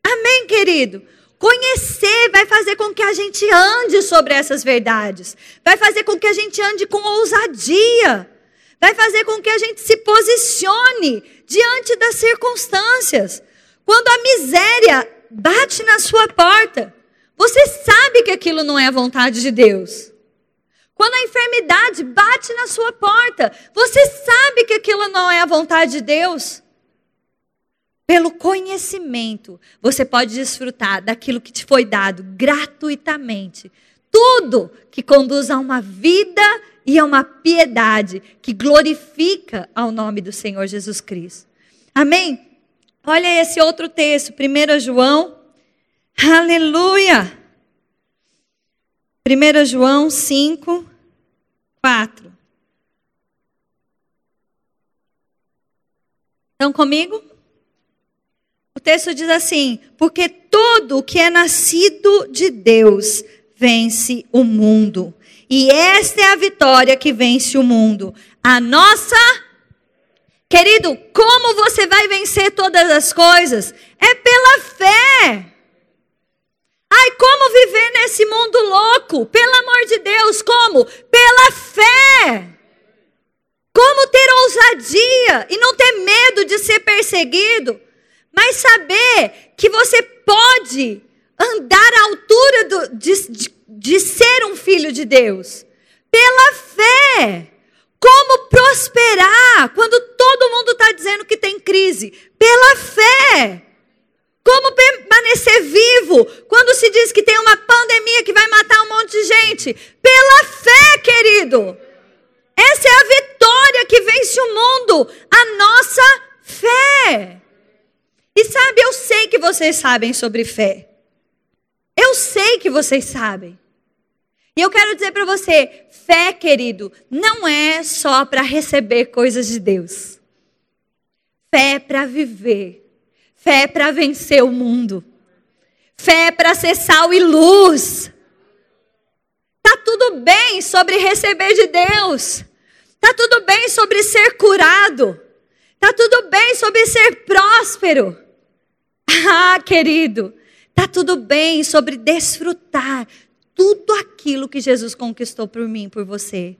A: Amém, querido? Conhecer vai fazer com que a gente ande sobre essas verdades. Vai fazer com que a gente ande com ousadia vai fazer com que a gente se posicione diante das circunstâncias. Quando a miséria bate na sua porta, você sabe que aquilo não é a vontade de Deus. Quando a enfermidade bate na sua porta, você sabe que aquilo não é a vontade de Deus. Pelo conhecimento, você pode desfrutar daquilo que te foi dado gratuitamente. Tudo que conduz a uma vida e é uma piedade que glorifica ao nome do Senhor Jesus Cristo. Amém? Olha esse outro texto, 1 João. Aleluia! 1 João 5, 4. Estão comigo? O texto diz assim: Porque tudo que é nascido de Deus vence o mundo. E esta é a vitória que vence o mundo. A nossa. Querido, como você vai vencer todas as coisas? É pela fé. Ai, como viver nesse mundo louco? Pelo amor de Deus, como? Pela fé. Como ter ousadia e não ter medo de ser perseguido, mas saber que você pode andar à altura do, de, de, de ser um filho de Deus. Pela fé. Como prosperar quando todo mundo está dizendo que tem crise? Pela fé. Como permanecer vivo quando se diz que tem uma pandemia que vai matar um monte de gente? Pela fé, querido. Essa é a vitória que vence o mundo, a nossa fé. E sabe, eu sei que vocês sabem sobre fé. Eu sei que vocês sabem. E eu quero dizer para você, fé, querido, não é só para receber coisas de Deus. Fé é para viver. Fé para vencer o mundo. Fé para ser sal e luz. Tá tudo bem sobre receber de Deus. Tá tudo bem sobre ser curado. Tá tudo bem sobre ser próspero. [laughs] Ah, querido, tá tudo bem sobre desfrutar tudo aquilo que Jesus conquistou por mim, por você.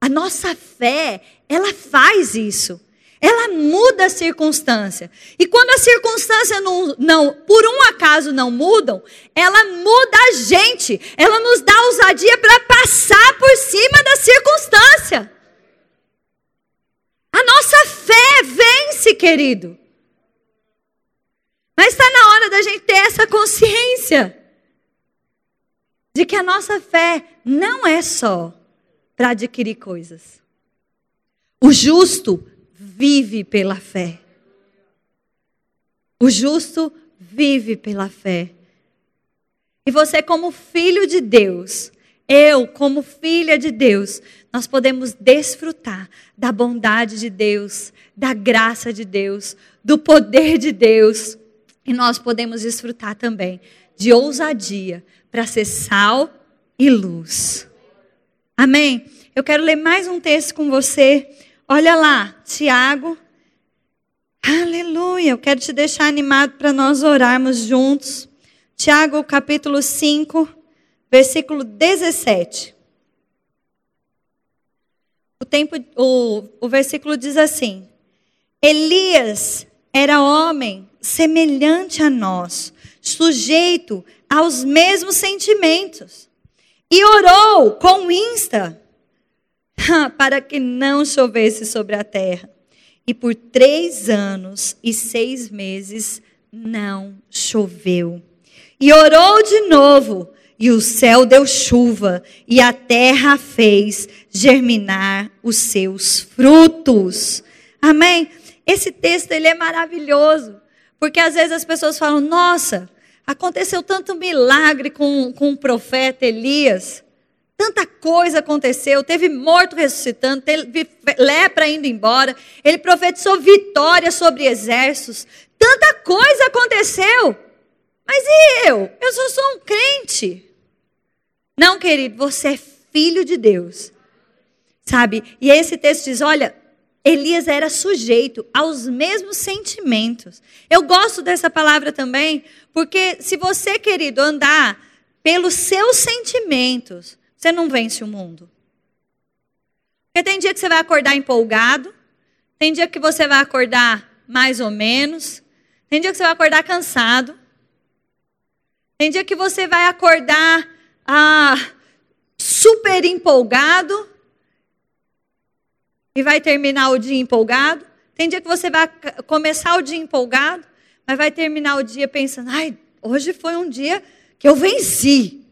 A: A nossa fé, ela faz isso ela muda a circunstância. E quando a circunstância não, não, por um acaso não mudam, ela muda a gente. Ela nos dá ousadia para passar por cima da circunstância. A nossa fé vence, querido. Mas está na hora da gente ter essa consciência de que a nossa fé não é só para adquirir coisas. O justo vive pela fé. O justo vive pela fé. E você, como filho de Deus, eu, como filha de Deus, nós podemos desfrutar da bondade de Deus, da graça de Deus, do poder de Deus. E nós podemos desfrutar também de ousadia para ser sal e luz. Amém? Eu quero ler mais um texto com você Olha lá, Tiago. Aleluia. Eu quero te deixar animado para nós orarmos juntos. Tiago, capítulo 5, versículo 17. O, tempo, o, o versículo diz assim: Elias era homem semelhante a nós, sujeito aos mesmos sentimentos, e orou com insta [laughs] para que não chovesse sobre a terra. E por três anos e seis meses não choveu. E orou de novo, e o céu deu chuva, e a terra fez germinar os seus frutos. Amém? Esse texto ele é maravilhoso, porque às vezes as pessoas falam: nossa, aconteceu tanto milagre com, com o profeta Elias. Tanta coisa aconteceu, teve morto ressuscitando, teve lepra indo embora, ele profetizou vitória sobre exércitos. Tanta coisa aconteceu. Mas e eu? Eu só sou um crente. Não, querido, você é filho de Deus. Sabe? E esse texto diz: olha, Elias era sujeito aos mesmos sentimentos. Eu gosto dessa palavra também, porque se você, querido, andar pelos seus sentimentos, você não vence o mundo. Porque tem dia que você vai acordar empolgado, tem dia que você vai acordar mais ou menos, tem dia que você vai acordar cansado, tem dia que você vai acordar ah, super empolgado e vai terminar o dia empolgado. Tem dia que você vai começar o dia empolgado, mas vai terminar o dia pensando: ai, hoje foi um dia que eu venci,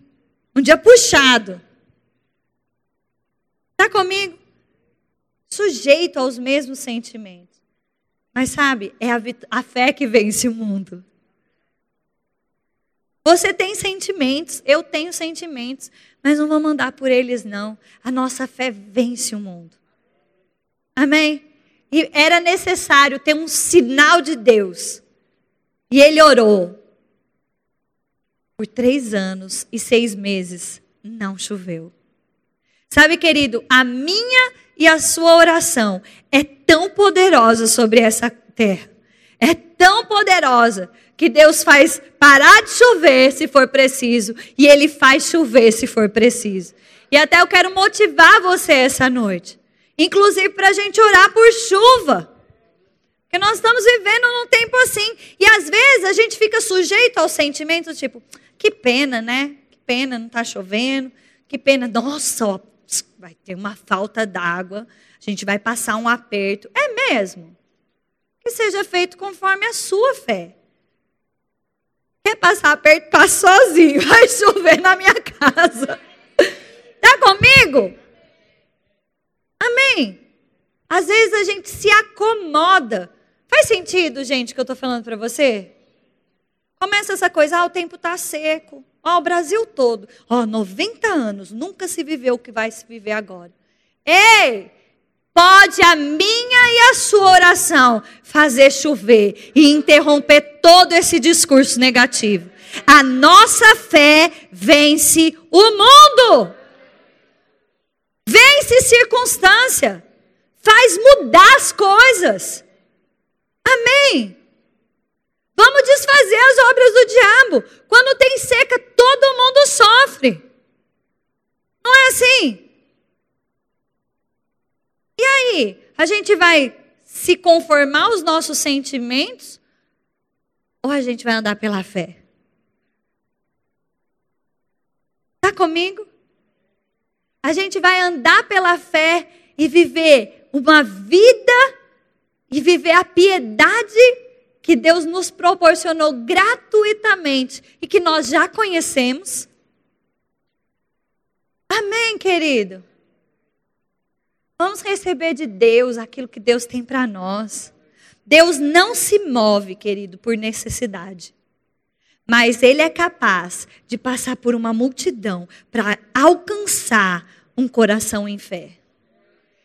A: um dia puxado. Está comigo? Sujeito aos mesmos sentimentos. Mas sabe, é a, a fé que vence o mundo. Você tem sentimentos, eu tenho sentimentos, mas não vamos andar por eles, não. A nossa fé vence o mundo. Amém? E era necessário ter um sinal de Deus. E ele orou. Por três anos e seis meses não choveu. Sabe, querido, a minha e a sua oração é tão poderosa sobre essa terra. É tão poderosa que Deus faz parar de chover se for preciso e Ele faz chover se for preciso. E até eu quero motivar você essa noite, inclusive para a gente orar por chuva. Porque nós estamos vivendo num tempo assim. E às vezes a gente fica sujeito aos sentimentos tipo, que pena, né? Que pena, não está chovendo. Que pena, nossa, ó, vai ter uma falta d'água. A gente vai passar um aperto. É mesmo? Que seja feito conforme a sua fé. Quer passar aperto? Passa sozinho. [laughs] Vai chover na minha casa. Está comigo? Amém. Às vezes a gente se acomoda. Faz sentido, gente, que eu estou falando para você? Começa essa coisa, ah, o tempo está seco. Ó, o Brasil todo. Ó, 90 anos, nunca se viveu o que vai se viver agora. Ei! Pode a minha e a sua oração fazer chover e interromper todo esse discurso negativo. A nossa fé vence o mundo. Vence circunstância. Faz mudar as coisas. Amém. Vamos desfazer as obras do diabo. Quando tem seca, todo mundo sofre. Não é assim? E aí, a gente vai se conformar aos nossos sentimentos ou a gente vai andar pela fé? Está comigo? A gente vai andar pela fé e viver uma vida e viver a piedade que Deus nos proporcionou gratuitamente e que nós já conhecemos. Amém, querido? Vamos receber de Deus aquilo que Deus tem para nós. Deus não se move, querido, por necessidade. Mas Ele é capaz de passar por uma multidão para alcançar um coração em fé.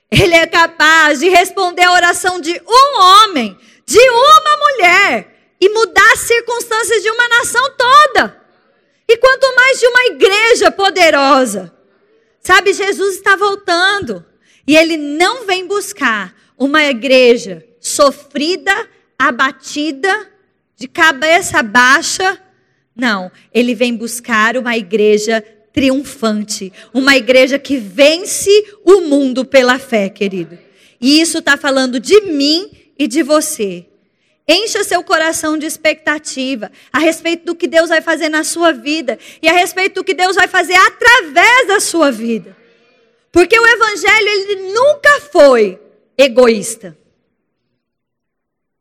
A: Ele é capaz de responder a oração de um homem de uma mulher e mudar as circunstâncias de uma nação toda. E quanto mais de uma igreja poderosa. Sabe, Jesus está voltando e ele não vem buscar uma igreja sofrida, abatida, de cabeça baixa. Não, ele vem buscar uma igreja triunfante, uma igreja que vence o mundo pela fé, querido. E isso está falando de mim e de você. Encha seu coração de expectativa a respeito do que Deus vai fazer na sua vida e a respeito do que Deus vai fazer através da sua vida. Porque o evangelho ele nunca foi egoísta.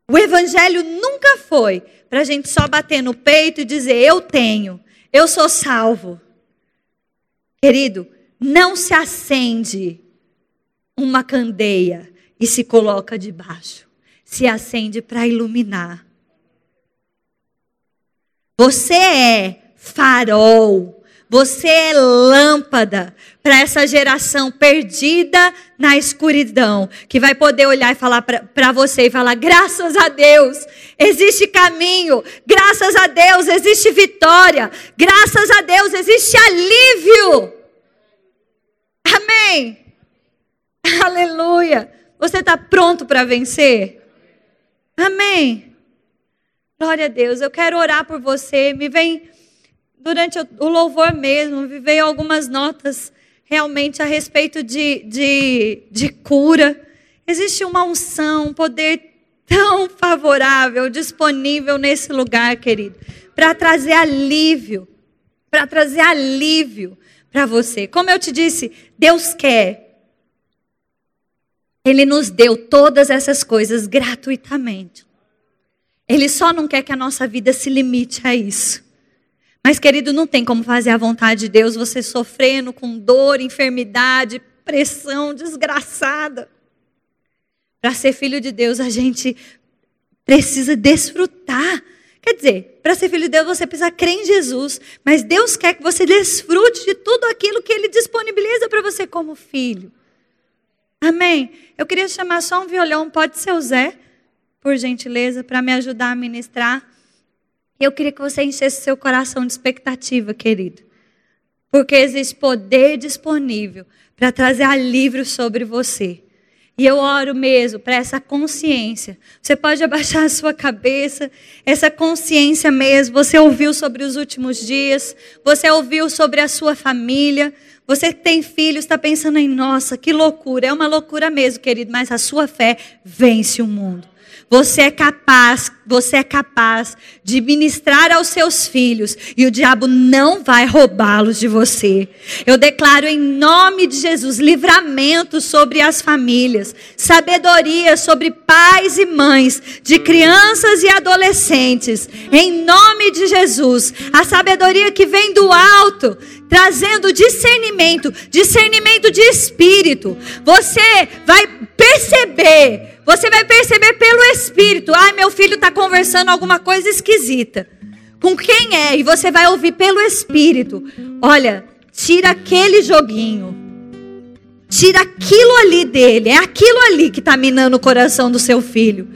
A: O evangelho nunca foi para a gente só bater no peito e dizer eu tenho, eu sou salvo. Querido, não se acende uma candeia e se coloca debaixo se acende para iluminar. Você é farol, você é lâmpada para essa geração perdida na escuridão, que vai poder olhar e falar para você e falar: graças a Deus existe caminho, graças a Deus existe vitória, graças a Deus existe alívio. Amém. Aleluia. Você está pronto para vencer? Amém. Glória a Deus. Eu quero orar por você. Me vem, durante o louvor mesmo, me veio algumas notas realmente a respeito de, de, de cura. Existe uma unção, um poder tão favorável, disponível nesse lugar, querido, para trazer alívio, para trazer alívio para você. Como eu te disse, Deus quer ele nos deu todas essas coisas gratuitamente. Ele só não quer que a nossa vida se limite a isso. Mas, querido, não tem como fazer a vontade de Deus você sofrendo com dor, enfermidade, pressão desgraçada. Para ser filho de Deus, a gente precisa desfrutar. Quer dizer, para ser filho de Deus, você precisa crer em Jesus. Mas Deus quer que você desfrute de tudo aquilo que Ele disponibiliza para você como filho. Amém? Eu queria chamar só um violão, pode ser o Zé, por gentileza, para me ajudar a ministrar. Eu queria que você enchesse seu coração de expectativa, querido. Porque existe poder disponível para trazer alívio sobre você. E eu oro mesmo para essa consciência. Você pode abaixar a sua cabeça, essa consciência mesmo. Você ouviu sobre os últimos dias, você ouviu sobre a sua família. Você tem filhos, está pensando em, nossa, que loucura. É uma loucura mesmo, querido, mas a sua fé vence o mundo. Você é capaz, você é capaz de ministrar aos seus filhos e o diabo não vai roubá-los de você. Eu declaro em nome de Jesus livramento sobre as famílias, sabedoria sobre pais e mães, de crianças e adolescentes. Em nome de Jesus, a sabedoria que vem do alto, trazendo discernimento, discernimento de espírito. Você vai perceber você vai perceber pelo Espírito. Ai, meu filho está conversando alguma coisa esquisita. Com quem é? E você vai ouvir pelo Espírito. Olha, tira aquele joguinho. Tira aquilo ali dele. É aquilo ali que está minando o coração do seu filho.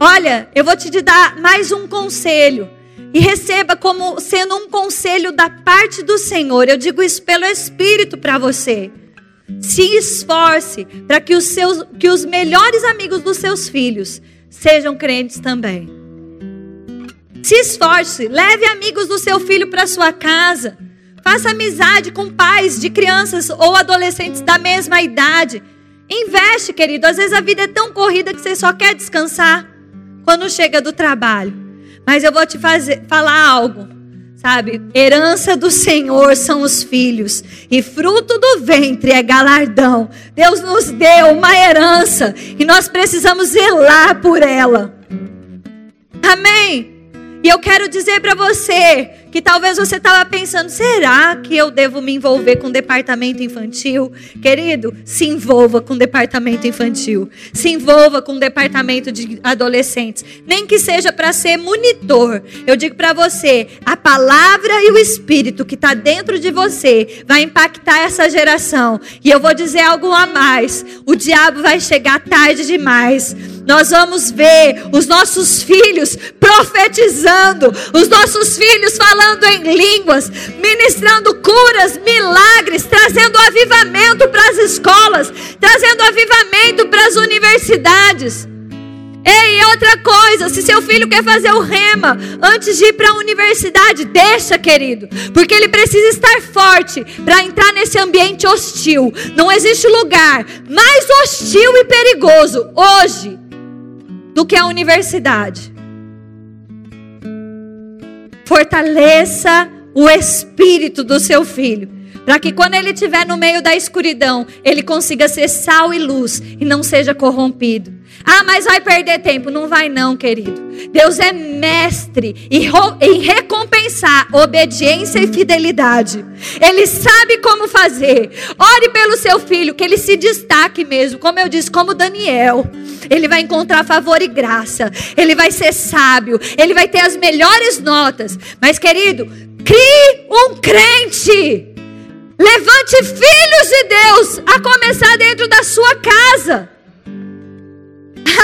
A: Olha, eu vou te dar mais um conselho. E receba como sendo um conselho da parte do Senhor. Eu digo isso pelo Espírito para você. Se esforce para que os, seus, que os melhores amigos dos seus filhos sejam crentes também. Se esforce, leve amigos do seu filho para sua casa. Faça amizade com pais de crianças ou adolescentes da mesma idade. Investe, querido. Às vezes a vida é tão corrida que você só quer descansar quando chega do trabalho. Mas eu vou te fazer, falar algo. Sabe, herança do Senhor são os filhos, e fruto do ventre é galardão. Deus nos deu uma herança e nós precisamos zelar por ela. Amém. E eu quero dizer para você que talvez você estava pensando: será que eu devo me envolver com o departamento infantil? Querido, se envolva com o departamento infantil. Se envolva com o departamento de adolescentes. Nem que seja para ser monitor. Eu digo para você: a palavra e o espírito que está dentro de você vai impactar essa geração. E eu vou dizer algo a mais: o diabo vai chegar tarde demais nós vamos ver os nossos filhos profetizando, os nossos filhos falando em línguas, ministrando curas, milagres, trazendo avivamento para as escolas, trazendo avivamento para as universidades. Ei, outra coisa, se seu filho quer fazer o rema antes de ir para a universidade, deixa, querido, porque ele precisa estar forte para entrar nesse ambiente hostil. Não existe lugar mais hostil e perigoso hoje do que a universidade. Fortaleça o espírito do seu filho, para que quando ele estiver no meio da escuridão, ele consiga ser sal e luz e não seja corrompido. Ah, mas vai perder tempo. Não vai, não, querido. Deus é mestre em recompensar obediência e fidelidade. Ele sabe como fazer. Ore pelo seu filho, que ele se destaque mesmo. Como eu disse, como Daniel. Ele vai encontrar favor e graça. Ele vai ser sábio. Ele vai ter as melhores notas. Mas, querido, crie um crente. Levante filhos de Deus a começar dentro da sua casa.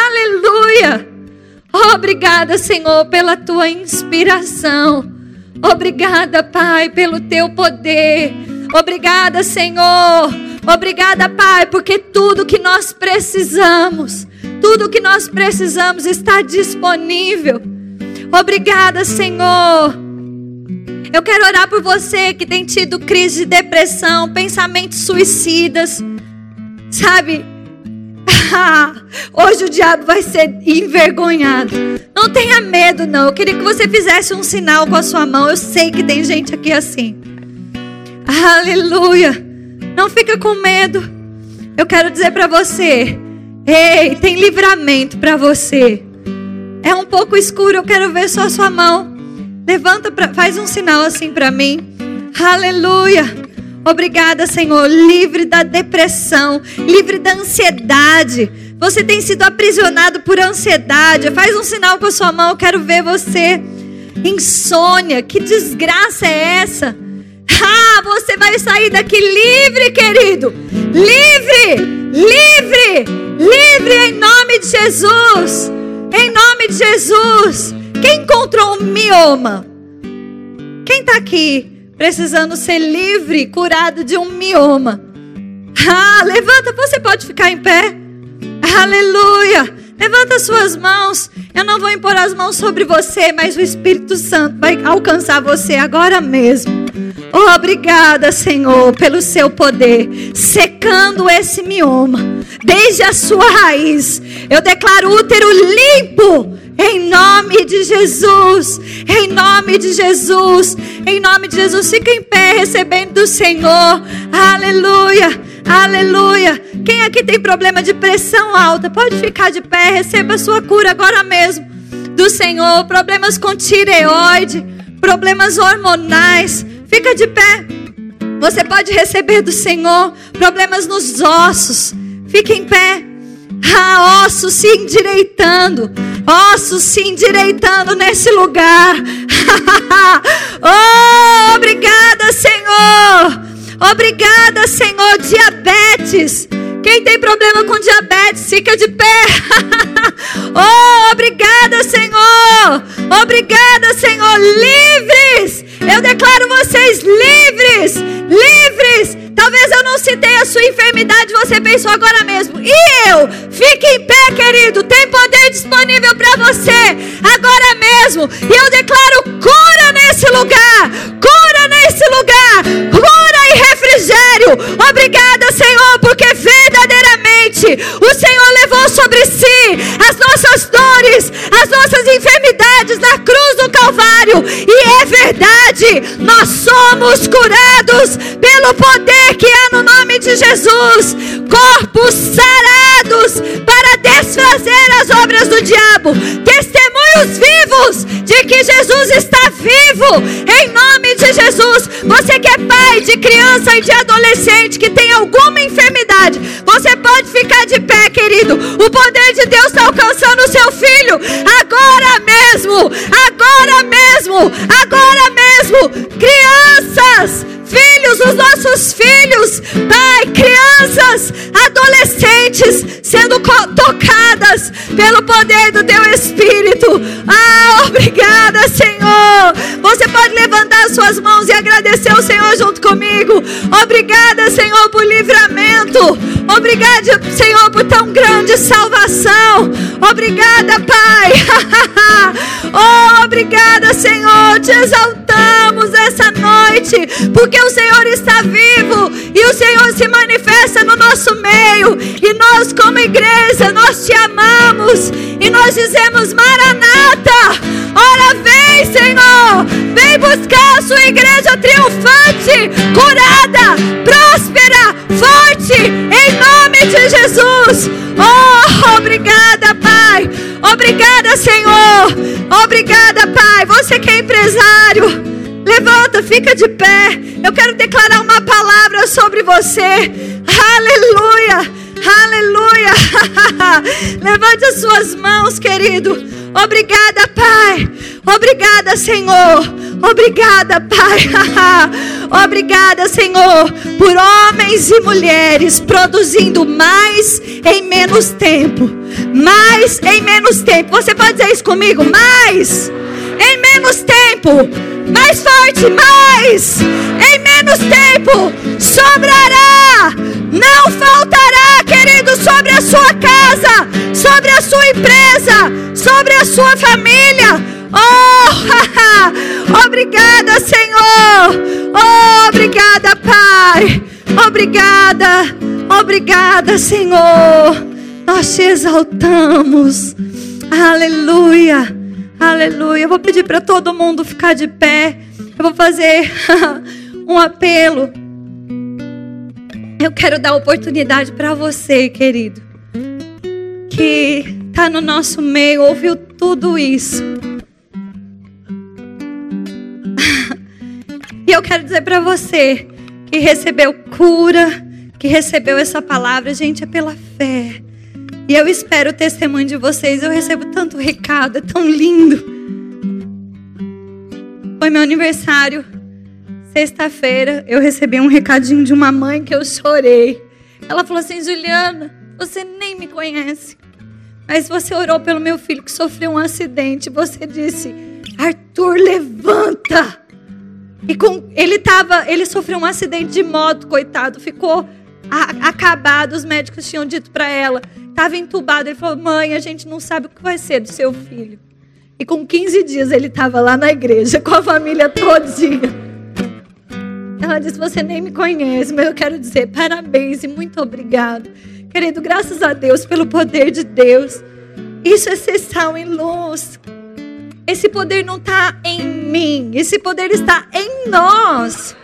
A: Aleluia! Obrigada, Senhor, pela tua inspiração. Obrigada, Pai, pelo teu poder. Obrigada, Senhor. Obrigada, Pai, porque tudo que nós precisamos, tudo que nós precisamos está disponível. Obrigada, Senhor. Eu quero orar por você que tem tido crise de depressão, pensamentos suicidas. Sabe, [laughs] Hoje o diabo vai ser envergonhado. Não tenha medo, não. Eu queria que você fizesse um sinal com a sua mão. Eu sei que tem gente aqui assim. Aleluia. Não fica com medo. Eu quero dizer para você: ei, tem livramento para você. É um pouco escuro, eu quero ver só a sua mão. Levanta, pra, faz um sinal assim para mim. Aleluia. Obrigada, Senhor, livre da depressão, livre da ansiedade. Você tem sido aprisionado por ansiedade. Faz um sinal com a sua mão, eu quero ver você. Insônia, que desgraça é essa? Ah, você vai sair daqui livre, querido. Livre, livre, livre em nome de Jesus. Em nome de Jesus. Quem encontrou um mioma? Quem está aqui precisando ser livre, curado de um mioma? Ah, levanta, você pode ficar em pé. Aleluia. Levanta suas mãos. Eu não vou impor as mãos sobre você, mas o Espírito Santo vai alcançar você agora mesmo. Oh, obrigada, Senhor, pelo seu poder, secando esse mioma, desde a sua raiz. Eu declaro útero limpo, em nome de Jesus, em nome de Jesus, em nome de Jesus. Fica em pé, recebendo do Senhor, aleluia. Aleluia. Quem aqui tem problema de pressão alta, pode ficar de pé, receba a sua cura agora mesmo do Senhor. Problemas com tireoide, problemas hormonais, fica de pé. Você pode receber do Senhor problemas nos ossos. Fique em pé. Ah, ossos se endireitando. Ossos se endireitando nesse lugar. [laughs] oh, obrigada, Senhor. Obrigada, Senhor. Diabetes. Quem tem problema com diabetes, fica de pé. [laughs] oh, obrigada, Senhor. Obrigada, Senhor. Livres. Eu declaro vocês livres. Livres. Talvez eu não citei a sua enfermidade, você pensou agora mesmo. E eu? Fique em pé, querido. Tem poder disponível para você agora mesmo. E eu declaro cura nesse lugar. Cura nesse lugar. Cura e refrigério. Obrigada, Senhor, porque verdadeiramente o Senhor levou sobre si as nossas dores, as nossas enfermidades na cruz do Calvário. E é verdade, nós somos curados pelo poder que há no nome de Jesus. Corpos sarados para desfazer as obras do diabo. Testemunhos vivos de que Jesus está vivo. Em nome de Jesus. Você que é pai de criança e de adolescente que tem alguma enfermidade, você pode ficar de pé, querido. O poder de Deus está alcançando o seu filho agora mesmo. Agora mesmo. Agora mesmo. Crianças filhos, os nossos filhos, Pai, crianças, adolescentes, sendo tocadas pelo poder do Teu Espírito. Ah, obrigada, Senhor. Você pode levantar suas mãos e agradecer ao Senhor junto comigo. Obrigada, Senhor, por livramento. Obrigada, Senhor, por tão grande salvação. Obrigada, Pai. [laughs] oh, obrigada, Senhor. Te exaltamos essa noite, porque o Senhor está vivo e o Senhor se manifesta no nosso meio. E nós, como igreja, nós te amamos e nós dizemos: Maranata, ora vem, Senhor, vem buscar a sua igreja triunfante, curada, próspera, forte, em nome de Jesus. Oh, obrigada, Pai. Obrigada, Senhor. Obrigada, Pai. Você que é empresário. Levanta, fica de pé. Eu quero declarar uma palavra sobre você. Aleluia, aleluia. [laughs] Levante as suas mãos, querido. Obrigada, Pai. Obrigada, Senhor. Obrigada, Pai. [laughs] Obrigada, Senhor, por homens e mulheres produzindo mais em menos tempo. Mais em menos tempo. Você pode dizer isso comigo? Mais em menos tempo mais forte, mais, em menos tempo, sobrará, não faltará, querido, sobre a sua casa, sobre a sua empresa, sobre a sua família. Oh, [laughs] obrigada, Senhor. Oh, obrigada, Pai. Obrigada, obrigada, Senhor. Nós te exaltamos. Aleluia. Aleluia. Eu vou pedir para todo mundo ficar de pé. Eu vou fazer [laughs] um apelo. Eu quero dar oportunidade para você, querido, que está no nosso meio, ouviu tudo isso. [laughs] E eu quero dizer para você que recebeu cura, que recebeu essa palavra, gente, é pela fé. E eu espero o testemunho de vocês. Eu recebo tanto recado, é tão lindo. Foi meu aniversário Sexta-feira eu recebi um recadinho de uma mãe que eu chorei. Ela falou assim: Juliana, você nem me conhece, mas você orou pelo meu filho que sofreu um acidente. Você disse: Arthur, levanta. E com, ele tava, ele sofreu um acidente de moto, coitado, ficou a, acabado. Os médicos tinham dito para ela, estava entubado. Ele falou: Mãe, a gente não sabe o que vai ser do seu filho. E com 15 dias ele estava lá na igreja com a família todinha. Ela disse: Você nem me conhece, mas eu quero dizer parabéns e muito obrigado. Querido, graças a Deus pelo poder de Deus. Isso é ser sal em luz. Esse poder não está em mim, esse poder está em nós.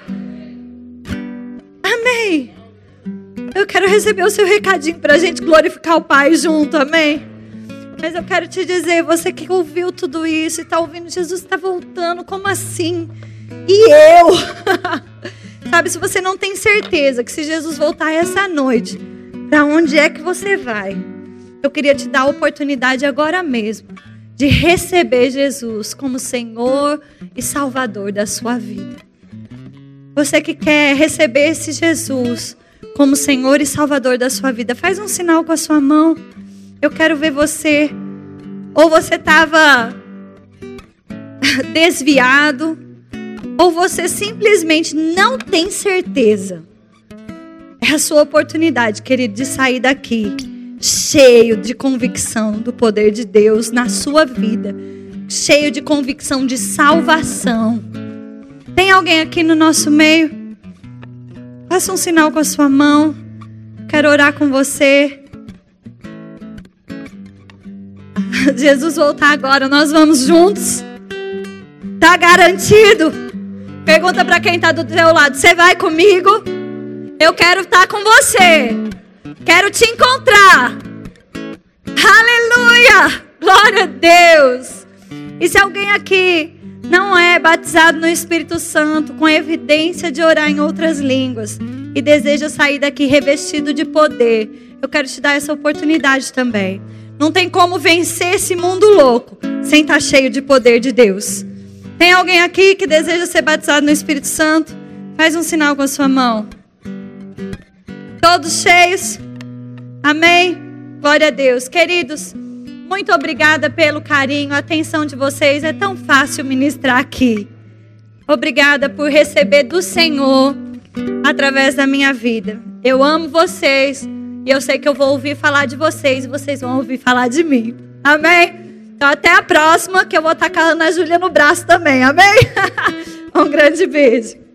A: Amém. Eu quero receber o seu recadinho para a gente glorificar o Pai junto, amém? Mas eu quero te dizer, você que ouviu tudo isso e está ouvindo, Jesus está voltando, como assim? E eu? [laughs] Sabe, se você não tem certeza que se Jesus voltar essa noite, para onde é que você vai? Eu queria te dar a oportunidade agora mesmo de receber Jesus como Senhor e Salvador da sua vida. Você que quer receber esse Jesus como Senhor e Salvador da sua vida, faz um sinal com a sua mão. Eu quero ver você. Ou você estava [laughs] desviado, ou você simplesmente não tem certeza. É a sua oportunidade, querido, de sair daqui cheio de convicção do poder de Deus na sua vida, cheio de convicção de salvação. Tem alguém aqui no nosso meio? Faça um sinal com a sua mão. Quero orar com você. [laughs] Jesus voltar agora, nós vamos juntos. Tá garantido. Pergunta para quem está do teu lado: Você vai comigo? Eu quero estar tá com você. Quero te encontrar. Aleluia! Glória a Deus. E se alguém aqui não é batizado no Espírito Santo, com evidência de orar em outras línguas, e deseja sair daqui revestido de poder, eu quero te dar essa oportunidade também. Não tem como vencer esse mundo louco sem estar tá cheio de poder de Deus. Tem alguém aqui que deseja ser batizado no Espírito Santo? Faz um sinal com a sua mão. Todos cheios? Amém? Glória a Deus. Queridos, muito obrigada pelo carinho, a atenção de vocês. É tão fácil ministrar aqui. Obrigada por receber do Senhor através da minha vida. Eu amo vocês e eu sei que eu vou ouvir falar de vocês e vocês vão ouvir falar de mim. Amém? Então até a próxima, que eu vou estar com a Ana Júlia no braço também, amém? [laughs] um grande beijo.